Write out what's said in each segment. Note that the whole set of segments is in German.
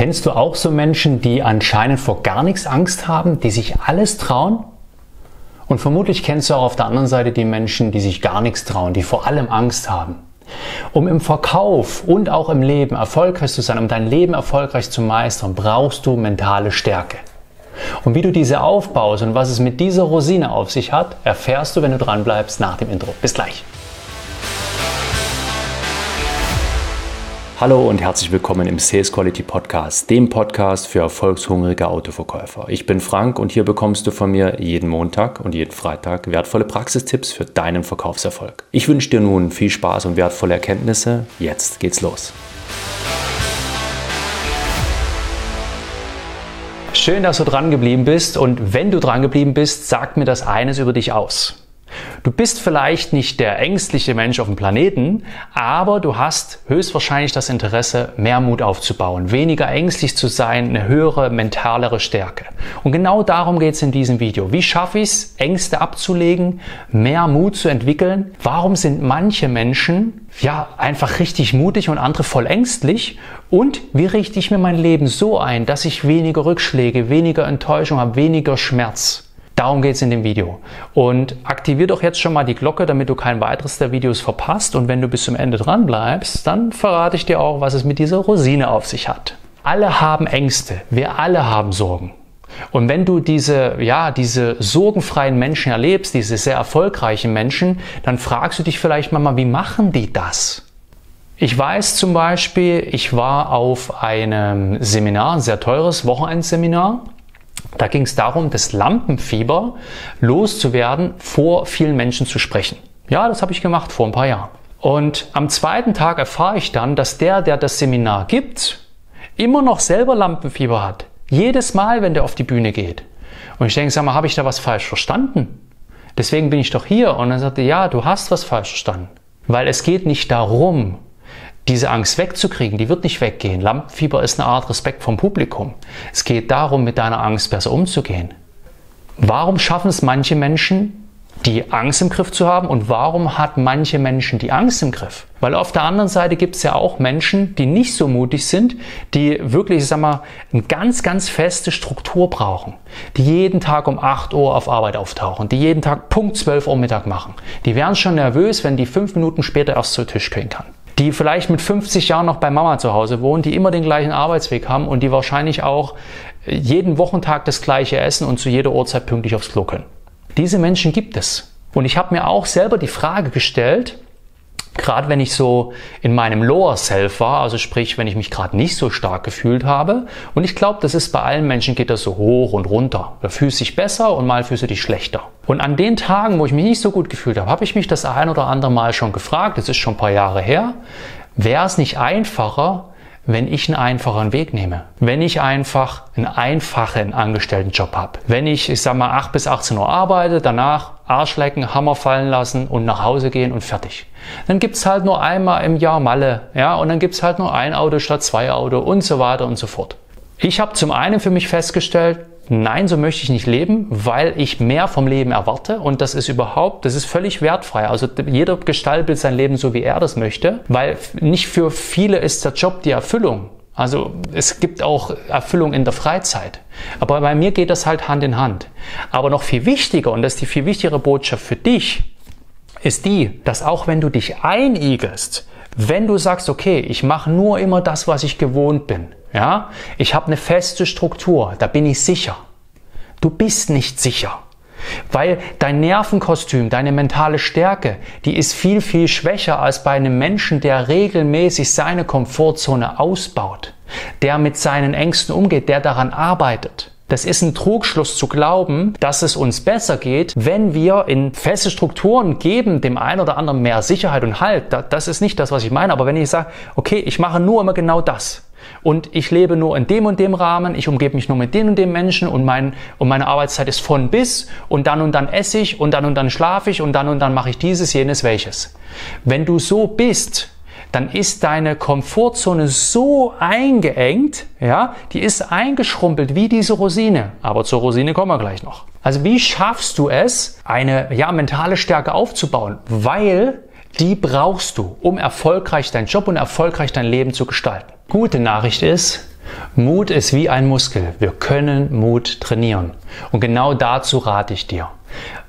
Kennst du auch so Menschen, die anscheinend vor gar nichts Angst haben, die sich alles trauen? Und vermutlich kennst du auch auf der anderen Seite die Menschen, die sich gar nichts trauen, die vor allem Angst haben. Um im Verkauf und auch im Leben erfolgreich zu sein, um dein Leben erfolgreich zu meistern, brauchst du mentale Stärke. Und wie du diese aufbaust und was es mit dieser Rosine auf sich hat, erfährst du, wenn du dran bleibst nach dem Intro. Bis gleich. Hallo und herzlich willkommen im Sales Quality Podcast, dem Podcast für erfolgshungrige Autoverkäufer. Ich bin Frank und hier bekommst du von mir jeden Montag und jeden Freitag wertvolle Praxistipps für deinen Verkaufserfolg. Ich wünsche dir nun viel Spaß und wertvolle Erkenntnisse. Jetzt geht's los. Schön, dass du dran geblieben bist und wenn du dran geblieben bist, sagt mir das eines über dich aus. Du bist vielleicht nicht der ängstliche Mensch auf dem Planeten, aber du hast höchstwahrscheinlich das Interesse, mehr Mut aufzubauen, weniger ängstlich zu sein, eine höhere mentalere Stärke. Und genau darum geht es in diesem Video. Wie schaffe ich es, Ängste abzulegen, mehr Mut zu entwickeln? Warum sind manche Menschen ja einfach richtig mutig und andere voll ängstlich? Und wie richte ich mir mein Leben so ein, dass ich weniger Rückschläge, weniger Enttäuschung habe, weniger Schmerz? Darum geht es in dem Video. Und aktivier doch jetzt schon mal die Glocke, damit du kein weiteres der Videos verpasst. Und wenn du bis zum Ende dran bleibst, dann verrate ich dir auch, was es mit dieser Rosine auf sich hat. Alle haben Ängste. Wir alle haben Sorgen. Und wenn du diese, ja, diese sorgenfreien Menschen erlebst, diese sehr erfolgreichen Menschen, dann fragst du dich vielleicht mal, wie machen die das? Ich weiß zum Beispiel, ich war auf einem Seminar, ein sehr teures Wochenendseminar da ging es darum, das Lampenfieber loszuwerden, vor vielen Menschen zu sprechen. Ja, das habe ich gemacht vor ein paar Jahren. Und am zweiten Tag erfahre ich dann, dass der, der das Seminar gibt, immer noch selber Lampenfieber hat. Jedes Mal, wenn der auf die Bühne geht. Und ich denke, sag mal, habe ich da was falsch verstanden? Deswegen bin ich doch hier. Und dann sagte, ja, du hast was falsch verstanden. Weil es geht nicht darum, diese Angst wegzukriegen, die wird nicht weggehen. Lampenfieber ist eine Art Respekt vom Publikum. Es geht darum, mit deiner Angst besser umzugehen. Warum schaffen es manche Menschen, die Angst im Griff zu haben und warum hat manche Menschen die Angst im Griff? Weil auf der anderen Seite gibt es ja auch Menschen, die nicht so mutig sind, die wirklich, ich sag mal, eine ganz, ganz feste Struktur brauchen, die jeden Tag um 8 Uhr auf Arbeit auftauchen, die jeden Tag Punkt 12 Uhr Mittag machen. Die wären schon nervös, wenn die fünf Minuten später erst zu Tisch gehen kann die vielleicht mit 50 Jahren noch bei Mama zu Hause wohnen, die immer den gleichen Arbeitsweg haben und die wahrscheinlich auch jeden Wochentag das gleiche essen und zu jeder Uhrzeit pünktlich aufs Klo können. Diese Menschen gibt es. Und ich habe mir auch selber die Frage gestellt, gerade wenn ich so in meinem Lower Self war, also sprich, wenn ich mich gerade nicht so stark gefühlt habe. Und ich glaube, das ist bei allen Menschen geht das so hoch und runter. Da fühlst du dich besser und mal fühlst du dich schlechter. Und an den Tagen, wo ich mich nicht so gut gefühlt habe, habe ich mich das ein oder andere Mal schon gefragt, das ist schon ein paar Jahre her, wäre es nicht einfacher, wenn ich einen einfachen Weg nehme. Wenn ich einfach einen einfachen Angestelltenjob habe. Wenn ich, ich sag mal, 8 bis 18 Uhr arbeite, danach Arsch lecken, Hammer fallen lassen und nach Hause gehen und fertig. Dann gibt's halt nur einmal im Jahr Malle, ja, und dann gibt's halt nur ein Auto statt zwei Auto und so weiter und so fort. Ich habe zum einen für mich festgestellt, nein, so möchte ich nicht leben, weil ich mehr vom Leben erwarte und das ist überhaupt, das ist völlig wertfrei. Also jeder gestaltet sein Leben so, wie er das möchte, weil nicht für viele ist der Job die Erfüllung. Also es gibt auch Erfüllung in der Freizeit. Aber bei mir geht das halt Hand in Hand. Aber noch viel wichtiger, und das ist die viel wichtigere Botschaft für dich, ist die, dass auch wenn du dich einigelst, wenn du sagst, okay, ich mache nur immer das, was ich gewohnt bin, ja, ich habe eine feste Struktur, da bin ich sicher. Du bist nicht sicher. Weil dein Nervenkostüm, deine mentale Stärke, die ist viel, viel schwächer als bei einem Menschen, der regelmäßig seine Komfortzone ausbaut, der mit seinen Ängsten umgeht, der daran arbeitet. Das ist ein Trugschluss zu glauben, dass es uns besser geht, wenn wir in feste Strukturen geben, dem einen oder anderen mehr Sicherheit und Halt. Das ist nicht das, was ich meine. Aber wenn ich sage, okay, ich mache nur immer genau das und ich lebe nur in dem und dem Rahmen, ich umgebe mich nur mit den und dem Menschen und, mein, und meine Arbeitszeit ist von bis und dann und dann esse ich und dann und dann schlafe ich und dann und dann mache ich dieses, jenes, welches. Wenn du so bist, dann ist deine Komfortzone so eingeengt, ja, die ist eingeschrumpelt wie diese Rosine. Aber zur Rosine kommen wir gleich noch. Also wie schaffst du es, eine ja, mentale Stärke aufzubauen? Weil die brauchst du, um erfolgreich deinen Job und erfolgreich dein Leben zu gestalten. Gute Nachricht ist, Mut ist wie ein Muskel. Wir können Mut trainieren. Und genau dazu rate ich dir.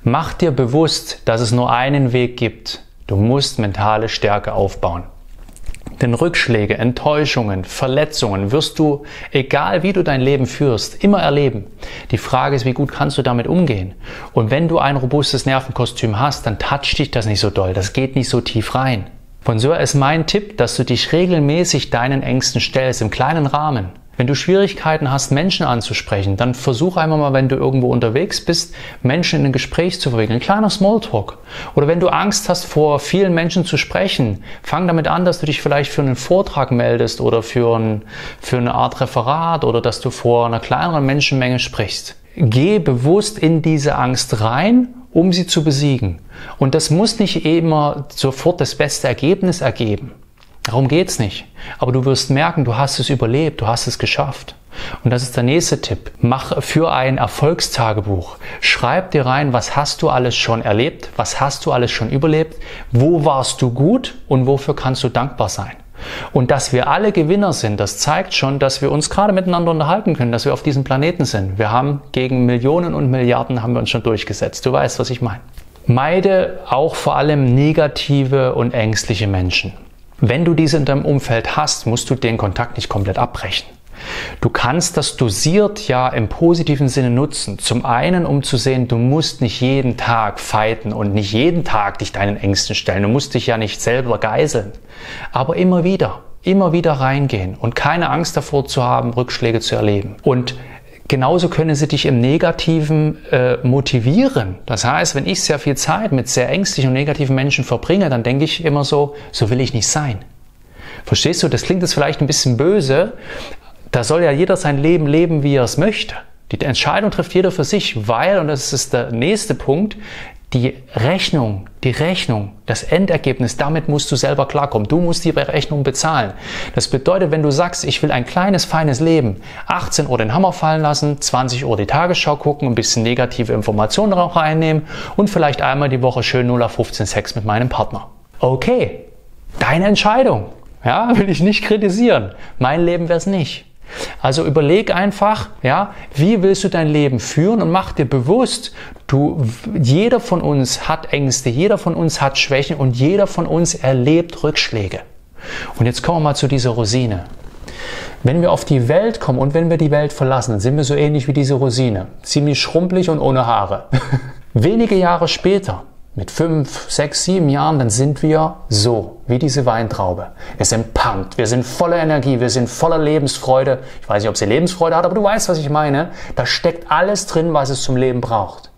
Mach dir bewusst, dass es nur einen Weg gibt. Du musst mentale Stärke aufbauen. Denn Rückschläge, Enttäuschungen, Verletzungen wirst du, egal wie du dein Leben führst, immer erleben. Die Frage ist, wie gut kannst du damit umgehen? Und wenn du ein robustes Nervenkostüm hast, dann toucht dich das nicht so doll, das geht nicht so tief rein. Von so ist mein Tipp, dass du dich regelmäßig deinen Ängsten stellst, im kleinen Rahmen. Wenn du Schwierigkeiten hast, Menschen anzusprechen, dann versuch einmal mal, wenn du irgendwo unterwegs bist, Menschen in ein Gespräch zu verwickeln. Ein kleiner Smalltalk. Oder wenn du Angst hast, vor vielen Menschen zu sprechen, fang damit an, dass du dich vielleicht für einen Vortrag meldest oder für, ein, für eine Art Referat oder dass du vor einer kleineren Menschenmenge sprichst. Geh bewusst in diese Angst rein um sie zu besiegen. Und das muss nicht immer sofort das beste Ergebnis ergeben. Darum geht's nicht. Aber du wirst merken, du hast es überlebt, du hast es geschafft. Und das ist der nächste Tipp. Mach für ein Erfolgstagebuch. Schreib dir rein, was hast du alles schon erlebt, was hast du alles schon überlebt, wo warst du gut und wofür kannst du dankbar sein. Und dass wir alle Gewinner sind, das zeigt schon, dass wir uns gerade miteinander unterhalten können, dass wir auf diesem Planeten sind. Wir haben gegen Millionen und Milliarden haben wir uns schon durchgesetzt. Du weißt, was ich meine. Meide auch vor allem negative und ängstliche Menschen. Wenn du diese in deinem Umfeld hast, musst du den Kontakt nicht komplett abbrechen. Du kannst das dosiert ja im positiven Sinne nutzen. Zum einen, um zu sehen, du musst nicht jeden Tag fighten und nicht jeden Tag dich deinen Ängsten stellen. Du musst dich ja nicht selber geiseln. Aber immer wieder, immer wieder reingehen und keine Angst davor zu haben, Rückschläge zu erleben. Und Genauso können sie dich im Negativen äh, motivieren. Das heißt, wenn ich sehr viel Zeit mit sehr ängstlichen und negativen Menschen verbringe, dann denke ich immer so, so will ich nicht sein. Verstehst du? Das klingt jetzt vielleicht ein bisschen böse, da soll ja jeder sein Leben leben, wie er es möchte. Die Entscheidung trifft jeder für sich, weil, und das ist der nächste Punkt, die Rechnung, die Rechnung, das Endergebnis, damit musst du selber klarkommen. Du musst die Rechnung bezahlen. Das bedeutet, wenn du sagst, ich will ein kleines, feines Leben, 18 Uhr den Hammer fallen lassen, 20 Uhr die Tagesschau gucken, ein bisschen negative Informationen auch reinnehmen und vielleicht einmal die Woche schön 0 auf 15 Sex mit meinem Partner. Okay, deine Entscheidung. Ja, will ich nicht kritisieren. Mein Leben wäre es nicht. Also überleg einfach, ja, wie willst du dein Leben führen und mach dir bewusst, du, jeder von uns hat Ängste, jeder von uns hat Schwächen und jeder von uns erlebt Rückschläge. Und jetzt kommen wir mal zu dieser Rosine. Wenn wir auf die Welt kommen und wenn wir die Welt verlassen, dann sind wir so ähnlich wie diese Rosine. Ziemlich schrumpelig und ohne Haare. Wenige Jahre später mit fünf, sechs, sieben Jahren, dann sind wir so, wie diese Weintraube. Wir sind pumped, wir sind voller Energie, wir sind voller Lebensfreude. Ich weiß nicht, ob sie Lebensfreude hat, aber du weißt, was ich meine. Da steckt alles drin, was es zum Leben braucht.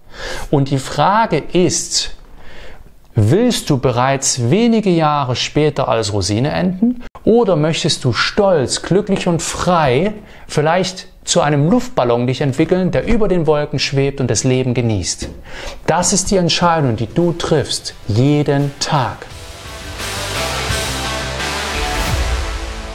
Und die Frage ist, willst du bereits wenige Jahre später als Rosine enden? Oder möchtest du stolz, glücklich und frei vielleicht zu einem Luftballon dich entwickeln, der über den Wolken schwebt und das Leben genießt. Das ist die Entscheidung, die du triffst, jeden Tag.